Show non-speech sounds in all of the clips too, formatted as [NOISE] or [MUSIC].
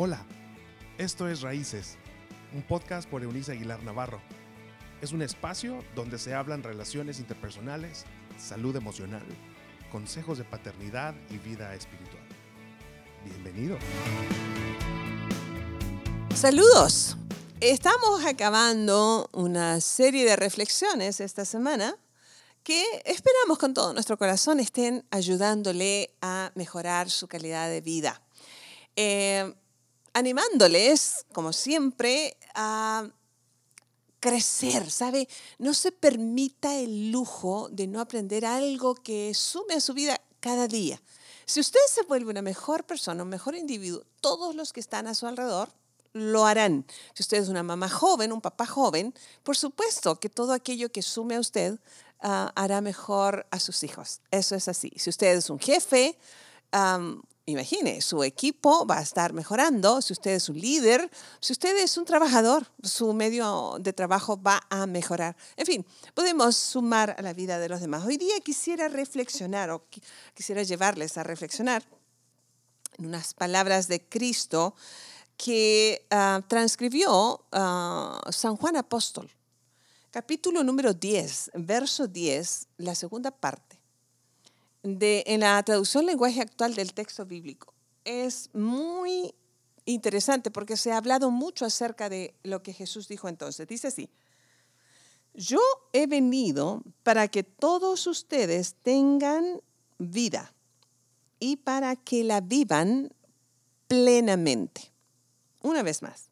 Hola, esto es Raíces, un podcast por Eunice Aguilar Navarro. Es un espacio donde se hablan relaciones interpersonales, salud emocional, consejos de paternidad y vida espiritual. Bienvenido. Saludos. Estamos acabando una serie de reflexiones esta semana que esperamos con todo nuestro corazón estén ayudándole a mejorar su calidad de vida. Eh, animándoles, como siempre, a crecer, ¿sabe? No se permita el lujo de no aprender algo que sume a su vida cada día. Si usted se vuelve una mejor persona, un mejor individuo, todos los que están a su alrededor lo harán. Si usted es una mamá joven, un papá joven, por supuesto que todo aquello que sume a usted ah, hará mejor a sus hijos. Eso es así. Si usted es un jefe, imagine, su equipo va a estar mejorando. Si usted es un líder, si usted es un trabajador, su medio de trabajo va a mejorar. En fin, podemos sumar a la vida de los demás. Hoy día quisiera reflexionar o quisiera llevarles a reflexionar en unas palabras de Cristo que ah, transcribió ah, San Juan Apóstol, capítulo número 10, verso 10, la segunda parte, en la traducción lenguaje actual del texto bíblico. Es muy interesante porque se ha hablado mucho acerca de lo que Jesús dijo entonces. Dice así, yo he venido para que todos ustedes tengan vida y para que la vivan plenamente. Una vez más,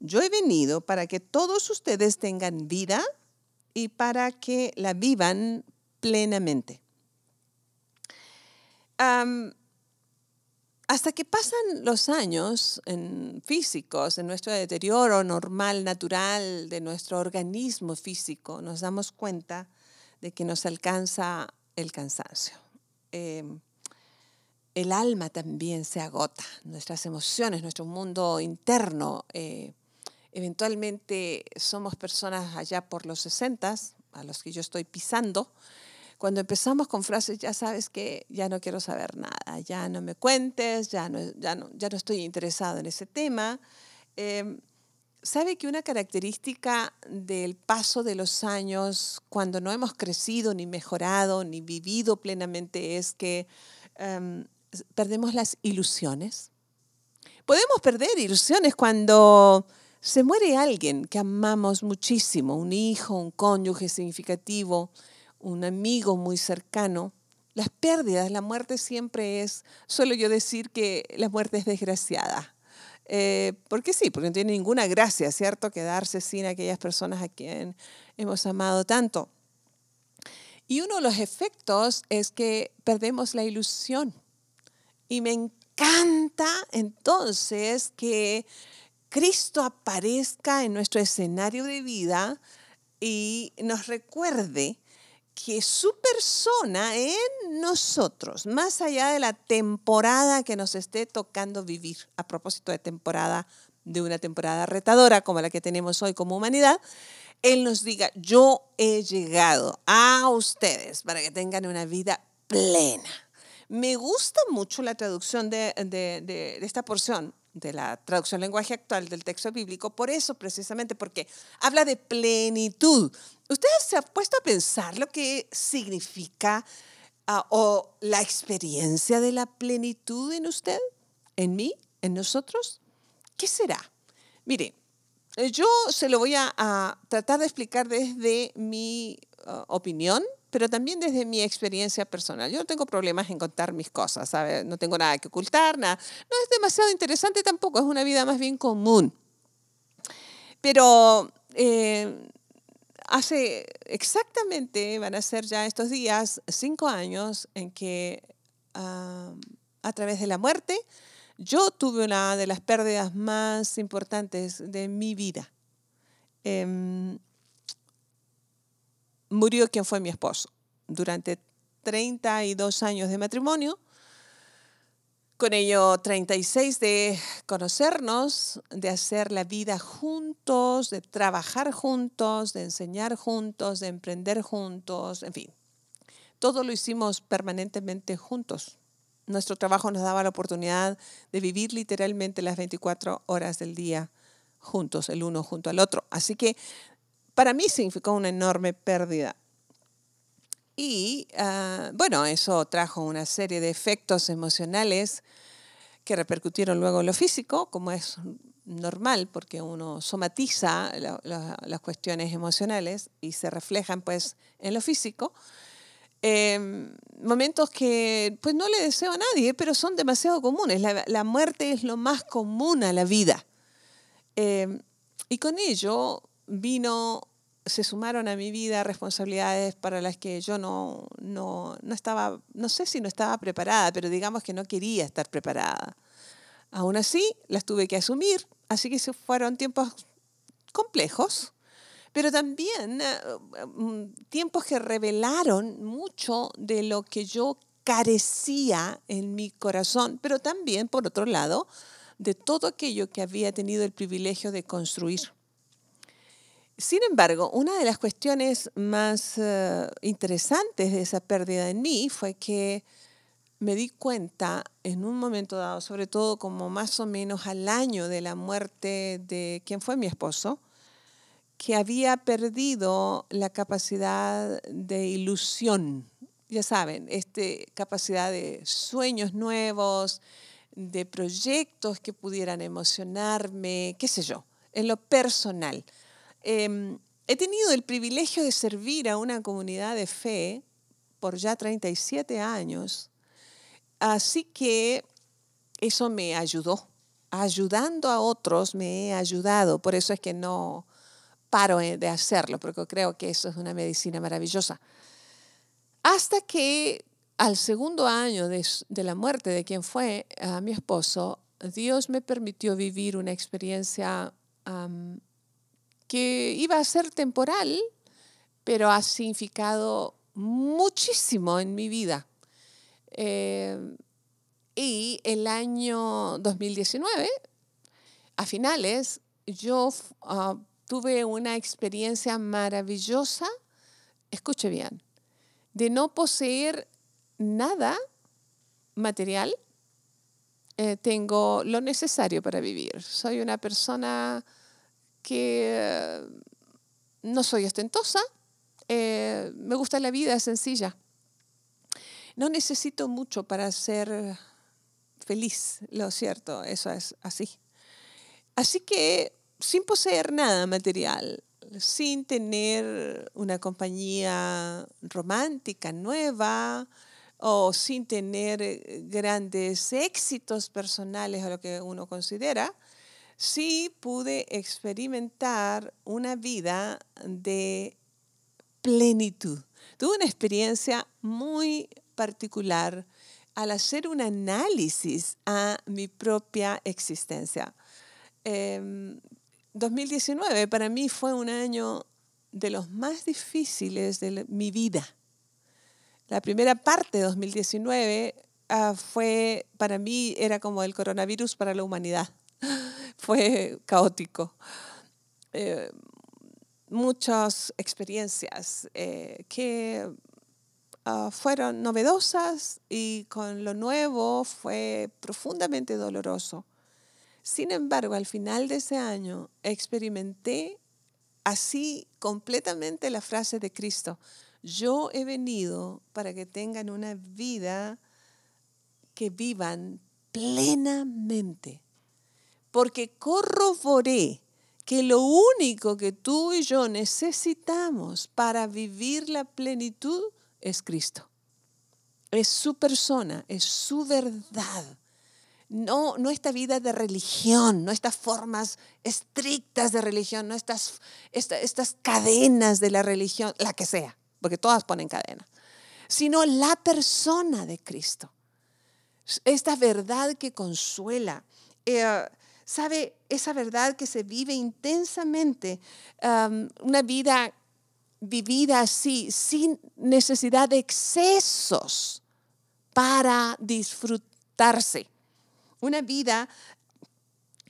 yo he venido para que todos ustedes tengan vida y para que la vivan plenamente. Hasta que pasan los años en físicos, en nuestro deterioro normal, natural de nuestro organismo físico, nos damos cuenta de que nos alcanza el cansancio. Em, el alma también se agota, nuestras emociones, nuestro mundo interno. Eh, eventualmente somos personas allá por los 60, a los que yo estoy pisando. Cuando empezamos con frases, ya sabes que ya no quiero saber nada, ya no me cuentes, ya no, ya no, ya no estoy interesado en ese tema. Em, ¿Sabe que una característica del paso de los años, cuando no hemos crecido, ni mejorado, ni vivido plenamente, es que em, perdemos las ilusiones. Podemos perder ilusiones cuando se muere alguien que amamos muchísimo, un hijo, un cónyuge significativo, un amigo muy cercano. Las pérdidas, la muerte siempre es, suelo yo decir que la muerte es desgraciada. Eh, porque sí, porque no tiene ninguna gracia, ¿cierto? Quedarse sin aquellas personas a quien hemos amado tanto. Y uno de los efectos es que perdemos la ilusión. Y me encanta entonces que Cristo aparezca en nuestro escenario de vida y nos recuerde que su persona en nosotros, más allá de la temporada que nos esté tocando vivir, a propósito de temporada, de una temporada retadora como la que tenemos hoy como humanidad, Él nos diga, yo he llegado a ustedes para que tengan una vida plena. Me gusta mucho la traducción de, esta porción, de la traducción lenguaje actual del texto bíblico, por eso precisamente, porque habla de plenitud. ¿Usted se ha puesto a pensar lo que significa ah, o la experiencia de la plenitud en usted, en mí, en nosotros? ¿Qué será? Mire, yo se lo voy a, tratar de explicar desde mi ah, opinión, pero también desde mi experiencia personal. Yo no tengo problemas en contar mis cosas, ¿sabes? No tengo nada que ocultar, nada. No es demasiado interesante tampoco, es una vida más bien común. Pero eh, hace exactamente, van a ser ya estos días, cinco años en que ah, a través de la muerte, yo tuve una de las pérdidas más importantes de mi vida. Em, murió quien fue mi esposo. Durante 32 años de matrimonio, con ello 36 de conocernos, de hacer la vida juntos, de trabajar juntos, de enseñar juntos, de emprender juntos, en fin. Todo lo hicimos permanentemente juntos. Nuestro trabajo nos daba la oportunidad de vivir literalmente las 24 horas del día juntos, el uno junto al otro. Así que para mí significó una enorme pérdida. Y ah, bueno, eso trajo una serie de efectos emocionales que repercutieron luego en lo físico, como es normal, porque uno somatiza las cuestiones emocionales y se reflejan pues en lo físico. Em, momentos que pues no le deseo a nadie, pero son demasiado comunes. La, muerte es lo más común a la vida. Em, y con ello vino, se sumaron a mi vida responsabilidades para las que yo no, no, no estaba, no sé si no estaba preparada, pero digamos que no quería estar preparada. Aún así, las tuve que asumir, así que fueron tiempos complejos, pero también eh, mm, tiempos que revelaron mucho de lo que yo carecía en mi corazón, pero también, por otro lado, de todo aquello que había tenido el privilegio de construir. Sin embargo, una de las cuestiones más eh, interesantes de esa pérdida en mí fue que me di cuenta en un momento dado, sobre todo como más o menos al año de la muerte de quien fue mi esposo, que había perdido la capacidad de ilusión, ya saben, este, capacidad de sueños nuevos, de proyectos que pudieran emocionarme, qué sé yo, en lo personal. Em, he tenido el privilegio de servir a una comunidad de fe por ya 37 años Así que eso me ayudó. Ayudando a otros me he ayudado. Por eso es que no paro de hacerlo, porque creo que eso es una medicina maravillosa. Hasta que al segundo año de, la muerte de quien fue mi esposo, Dios me permitió vivir una experiencia que iba a ser temporal, pero ha significado muchísimo en mi vida. Eh, y el año 2019, a finales, yo ah, tuve una experiencia maravillosa, escuche bien, de no poseer nada material. Eh, tengo lo necesario para vivir. Soy una persona que no soy ostentosa, eh, me gusta la vida sencilla. No necesito mucho para ser feliz, lo cierto, eso es así. Así que sin poseer nada material, sin tener una compañía romántica nueva o sin tener eh, grandes éxitos personales o lo que uno considera, sí pude experimentar una vida de plenitud. Tuve una experiencia muy particular al hacer un análisis a mi propia existencia. 2019 em, para mí fue un año de los más difíciles de mi vida. La primera parte de 2019 ah, fue, para mí, era como el coronavirus para la humanidad. Fue [LAUGHS] caótico. Eh, muchas experiencias eh, que Ah, fueron novedosas y con lo nuevo fue profundamente doloroso. Sin embargo, al final de ese año experimenté así completamente la frase de Cristo. Yo he venido para que tengan una vida que vivan plenamente, porque corroboré que lo único que tú y yo necesitamos para vivir la plenitud es Cristo. Es su persona, es su verdad. No, no esta vida de religión, no estas formas estrictas de religión, no estas, estas cadenas de la religión, la que sea, porque todas ponen cadena, sino la persona de Cristo. Esta verdad que consuela. Eh, ¿Sabe? Esa verdad que se vive intensamente, una vida vivida así, sin necesidad de excesos para disfrutarse. Una vida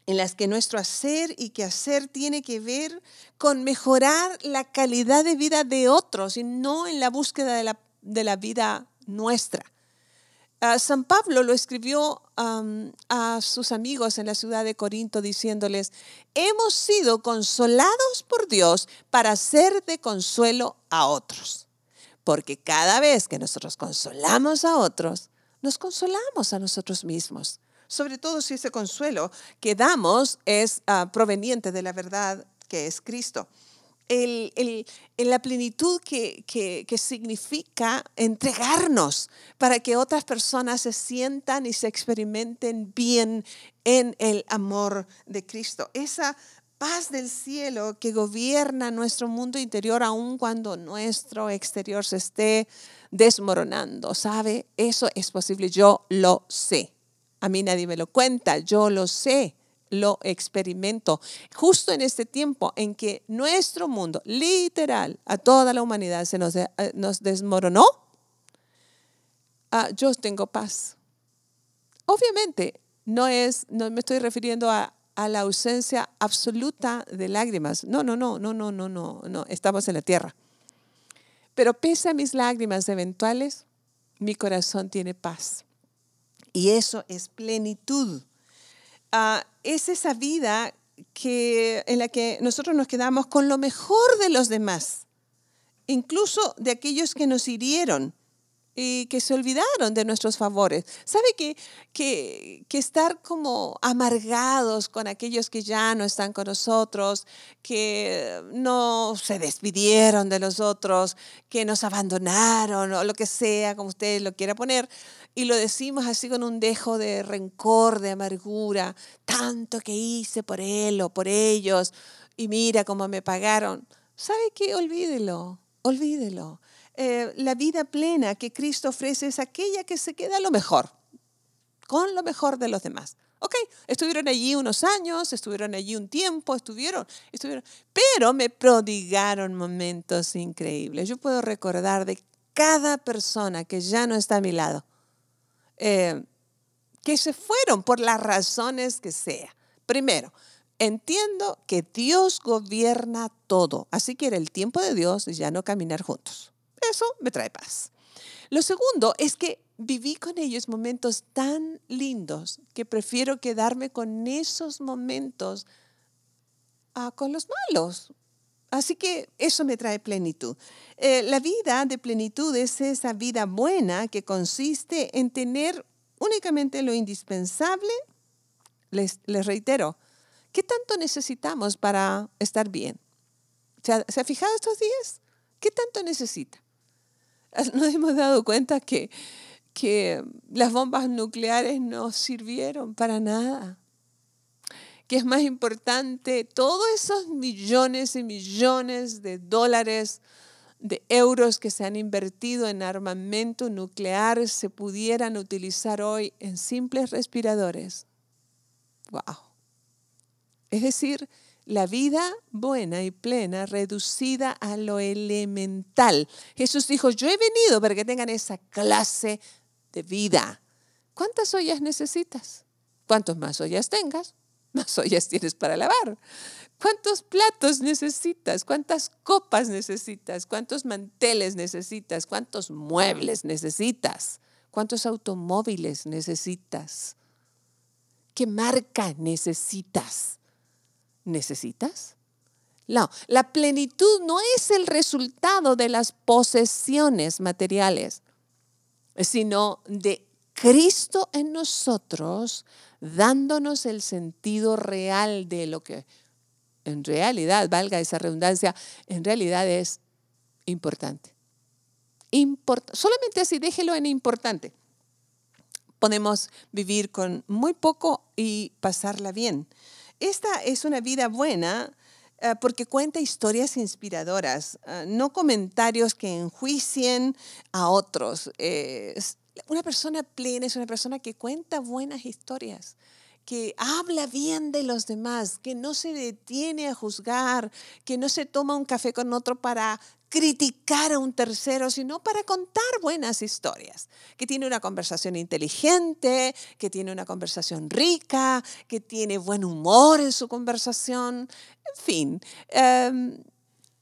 en la que nuestro hacer y hacer tiene que ver con mejorar la calidad de vida de otros y no en la búsqueda de la, vida nuestra. Ah, San Pablo lo escribió a sus amigos en la ciudad de Corinto diciéndoles, hemos sido consolados por Dios para ser de consuelo a otros. Porque cada vez que nosotros consolamos a otros, nos consolamos a nosotros mismos. Sobre todo si ese consuelo que damos es ah, proveniente de la verdad que es Cristo el, la plenitud que, que, significa entregarnos para que otras personas se sientan y se experimenten bien en el amor de Cristo. Esa paz del cielo que gobierna nuestro mundo interior aun cuando nuestro exterior se esté desmoronando. ¿Sabe? Eso es posible. Yo lo sé. A mí nadie me lo cuenta. Yo lo sé lo experimento. Justo en este tiempo en que nuestro mundo, literal, a toda la humanidad se nos, eh, desmoronó, ah, yo tengo paz. Obviamente, no, es, no me estoy refiriendo a, a la ausencia absoluta de lágrimas. No, no, no, no, no, no, no, no, estamos en la tierra. Pero pese a mis lágrimas eventuales, mi corazón tiene paz. Y eso es plenitud. Ah, es esa vida que, en la que nosotros nos quedamos con lo mejor de los demás, incluso de aquellos que nos hirieron y que se olvidaron de nuestros favores. ¿Sabe que, que, estar como amargados con aquellos que ya no están con nosotros, que no se despidieron de los otros, que nos abandonaron o lo que sea, como usted lo quiera poner, y lo decimos así con un dejo de rencor, de amargura, tanto que hice por él o por ellos, y mira cómo me pagaron. ¿Sabe qué? Olvídelo, olvídelo. Eh, la vida plena que Cristo ofrece es aquella que se queda lo mejor, con lo mejor de los demás. Ok, estuvieron allí unos años, estuvieron allí un tiempo, estuvieron, estuvieron, pero me prodigaron momentos increíbles. Yo puedo recordar de cada persona que ya no está a mi lado, eh, que se fueron por las razones que sea. Primero, entiendo que Dios gobierna todo, así que era el tiempo de Dios y ya no caminar juntos. Eso me trae paz. Lo segundo es que viví con ellos momentos tan lindos que prefiero quedarme con esos momentos ah, con los malos. Así que eso me trae plenitud. Eh, la vida de plenitud es esa vida buena que consiste en tener únicamente lo indispensable. Les, reitero, ¿qué tanto necesitamos para estar bien? ¿Se ha, ¿Se ha fijado estos días? ¿Qué tanto necesita? [LAUGHS] nos hemos dado cuenta que las bombas nucleares no sirvieron para nada. Que es más importante todos esos millones y millones de dólares, de euros que se han invertido en armamento nuclear se pudieran utilizar hoy en simples respiradores. ¡Wow! Es decir, la vida buena y plena reducida a lo elemental. Jesús dijo, yo he venido para que tengan esa clase de vida. ¿Cuántas ollas necesitas? Cuantos más ollas tengas, [LAUGHS] más ollas tienes para lavar. ¿Cuántos platos necesitas? ¿Cuántas copas necesitas? ¿Cuántos manteles necesitas? ¿Cuántos muebles necesitas? ¿Cuántos automóviles necesitas? ¿Qué marca necesitas? necesitas? La plenitud no es el resultado de las posesiones materiales, sino de Cristo en nosotros, dándonos el sentido real de lo que en realidad, valga esa redundancia, en realidad es importante. solamente así, déjelo en importante. Podemos vivir con muy poco y pasarla bien. Esta es una vida buena eh, porque cuenta historias inspiradoras, eh, no comentarios que enjuicien a otros. Una persona plena es una persona que cuenta buenas historias que habla bien de los demás, que no se detiene a juzgar, que no se toma un café con otro para criticar a un tercero, sino para contar buenas historias, que tiene una conversación inteligente, que tiene una conversación rica, que tiene buen humor en su conversación, en fin, em,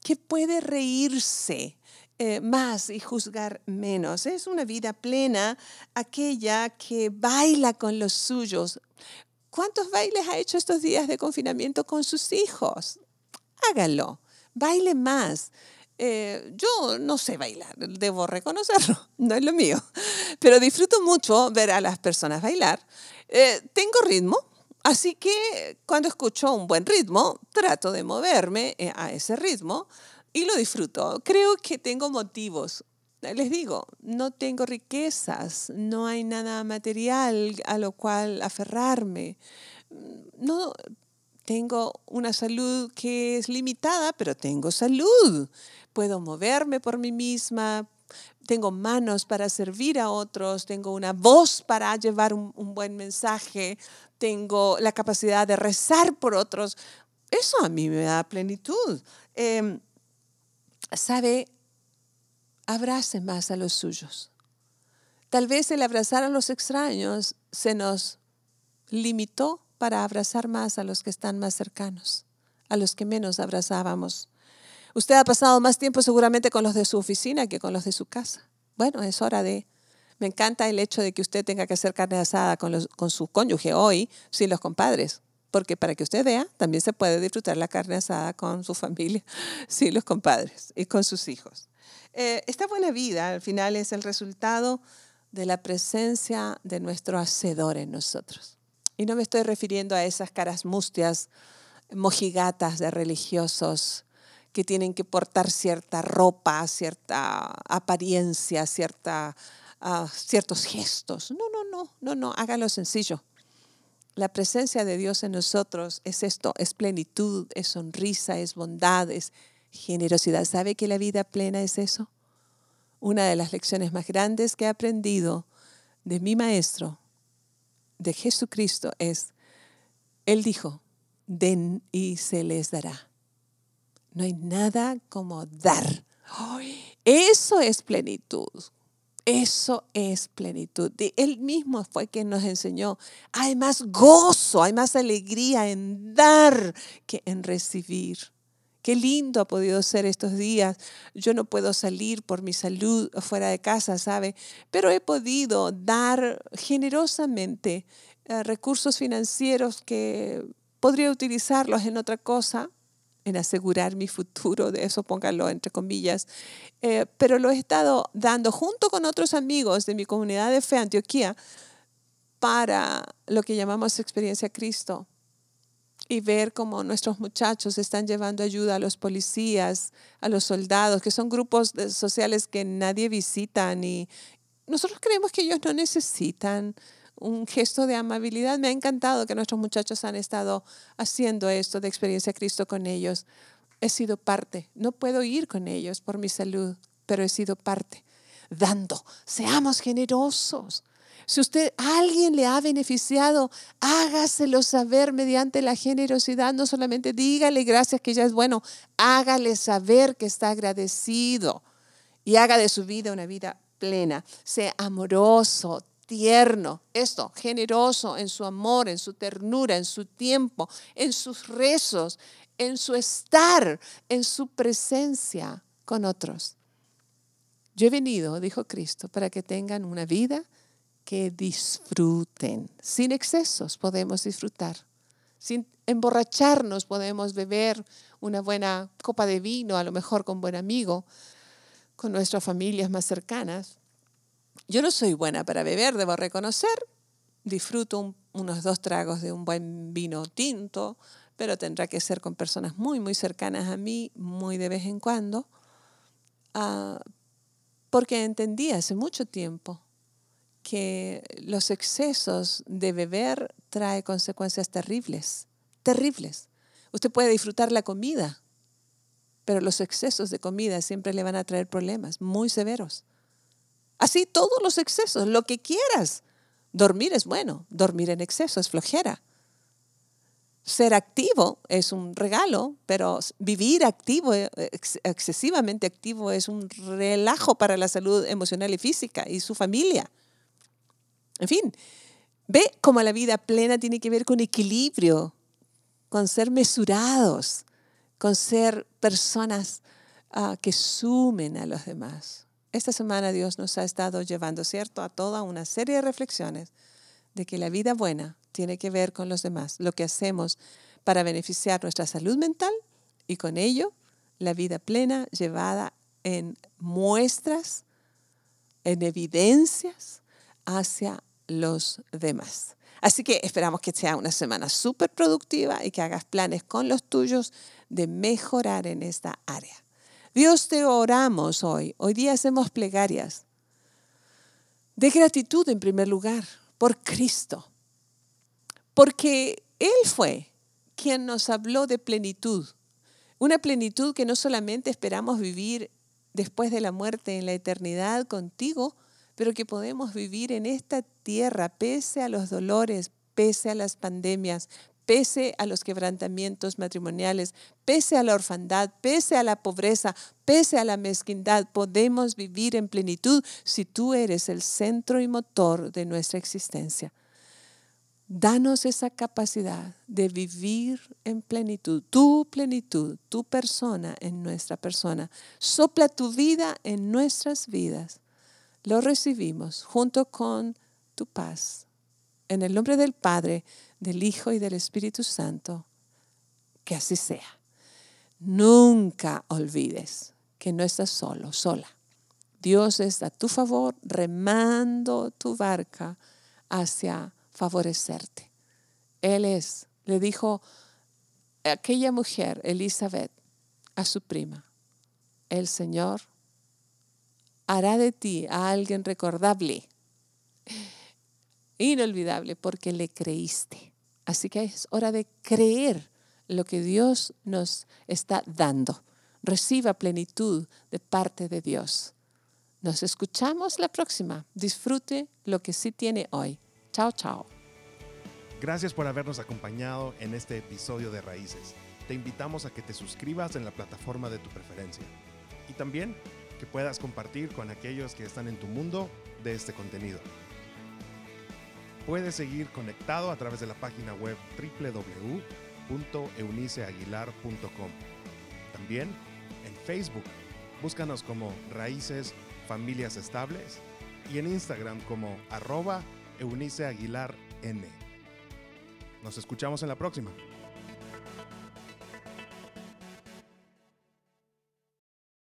que puede reírse eh, más y juzgar menos. Es una vida plena aquella que baila con los suyos. ¿Cuántos bailes ha hecho estos días de confinamiento con sus hijos? Hágalo, baile más. Eh, yo no sé bailar, debo reconocerlo, [LAUGHS] no es lo mío, pero disfruto mucho ver a las personas bailar. Eh, tengo ritmo, así que cuando escucho un buen ritmo, trato de moverme a ese ritmo y lo disfruto. Creo que tengo motivos. Les digo, no tengo riquezas, no hay nada material a lo cual aferrarme. No, tengo una salud que es limitada, pero tengo salud puedo moverme por mí misma, tengo manos para servir a otros, tengo una voz para llevar un, buen mensaje, tengo la capacidad de rezar por otros. Eso a mí me da plenitud. Em, ¿Sabe? Abrace más a los suyos. Tal vez el abrazar a los extraños se nos limitó para abrazar más a los que están más cercanos, a los que menos abrazábamos. Usted ha pasado más tiempo seguramente con los de su oficina que con los de su casa. Bueno, es hora de... Me encanta el hecho de que usted tenga que hacer carne asada con, los, con su cónyuge hoy sin los compadres, porque para que usted vea, también se puede disfrutar la carne asada con su familia, [LAUGHS] sin los compadres y con sus hijos. Eh, esta buena vida al final es el resultado de la presencia de nuestro Hacedor en nosotros. Y no me estoy refiriendo a esas caras mustias, mojigatas de religiosos que tienen que portar cierta ropa, cierta apariencia, cierta, ah, ciertos gestos. No, no, no, no, no, hágalo sencillo. La presencia de Dios en nosotros es esto, es plenitud, es sonrisa, es bondad, es generosidad. ¿Sabe que la vida plena es eso? Una de las lecciones más grandes que he aprendido de mi maestro, de Jesucristo, es, Él dijo, den y se les dará. No hay nada como dar. Eso es plenitud. Eso es plenitud. Él mismo fue quien nos enseñó. Hay más gozo, hay más alegría en dar que en recibir. Qué lindo ha podido ser estos días. Yo no puedo salir por mi salud fuera de casa, ¿sabe? Pero he podido dar generosamente eh, recursos financieros que podría utilizarlos en otra cosa, en asegurar mi futuro, de eso póngalo entre comillas, eh, pero lo he estado dando junto con otros amigos de mi comunidad de fe Antioquía para lo que llamamos experiencia Cristo y ver cómo nuestros muchachos están llevando ayuda a los policías, a los soldados, que son grupos sociales que nadie visita y nosotros creemos que ellos no necesitan un gesto de amabilidad. Me ha encantado que nuestros muchachos han estado haciendo esto de experiencia Cristo con ellos. He sido parte. No puedo ir con ellos por mi salud, pero he sido parte. Dando. Seamos generosos. Si usted alguien le ha beneficiado, hágaselo saber mediante la generosidad. No solamente dígale gracias que ya es bueno, hágale saber que está agradecido y haga de su vida una vida plena. Sea amoroso, tierno, esto, generoso en su amor, en su ternura, en su tiempo, en sus rezos, en su estar, en su presencia con otros. Yo he venido, dijo Cristo, para que tengan una vida que disfruten. Sin excesos podemos disfrutar. Sin emborracharnos podemos beber una buena copa de vino, a lo mejor con buen amigo, con nuestras familias más cercanas. Yo no soy buena para beber, debo reconocer. Disfruto unos dos tragos de un buen vino tinto, pero tendrá que ser con personas muy, muy cercanas a mí, muy de vez en cuando, ah, porque entendí hace mucho tiempo que los excesos de beber trae consecuencias terribles, terribles. Usted puede disfrutar la comida, pero los excesos de comida siempre le van a traer problemas muy severos. Así todos los excesos, lo que quieras. Dormir es bueno, dormir en exceso es flojera. Ser activo es un regalo, pero vivir activo, eh, excesivamente activo, es un relajo para la salud emocional y física y su familia. En fin, ve cómo la vida plena tiene que ver con equilibrio, con ser mesurados, con ser personas ah, que sumen a los demás. Esta semana Dios nos ha estado llevando, ¿cierto?, a toda una serie de reflexiones de que la vida buena tiene que ver con los demás, lo que hacemos para beneficiar nuestra salud mental y con ello la vida plena llevada en muestras, en evidencias hacia los demás. Así que esperamos que sea una semana súper productiva y que hagas planes con los tuyos de mejorar en esta área. Dios te oramos hoy. Hoy día hacemos plegarias. De gratitud en primer lugar por Cristo, porque Él fue quien nos habló de plenitud, una plenitud que no solamente esperamos vivir después de la muerte en la eternidad contigo, pero que podemos vivir en esta tierra pese a los dolores, pese a las pandemias, pese a los quebrantamientos matrimoniales, pese a la orfandad, pese a la pobreza, pese a la mezquindad, podemos vivir en plenitud si tú eres el centro y motor de nuestra existencia. Danos esa capacidad de vivir en plenitud, tu plenitud, tu persona en nuestra persona. Sopla tu vida en nuestras vidas. Lo recibimos junto con tu paz. En el nombre del Padre, del Hijo y del Espíritu Santo, que así sea. Nunca olvides que no estás solo, sola. Dios está a tu favor, remando tu barca hacia favorecerte. Él es, le dijo aquella mujer, Elizabeth, a su prima, el Señor hará de ti a alguien recordable, inolvidable, porque le creíste. Así que es hora de creer lo que Dios nos está dando. Reciba plenitud de parte de Dios. Nos escuchamos la próxima. Disfrute lo que sí tiene hoy. Chao, chao. Gracias por habernos acompañado en este episodio de Raíces. Te invitamos a que te suscribas en la plataforma de tu preferencia y también que puedas compartir con aquellos que están en tu mundo de este contenido. Puedes seguir conectado a través de la página web www.euniceaguilar.com. También en Facebook, búscanos como Raíces Familias Estables y en Instagram como arroba Eunice Aguilar N. Nos escuchamos en la próxima.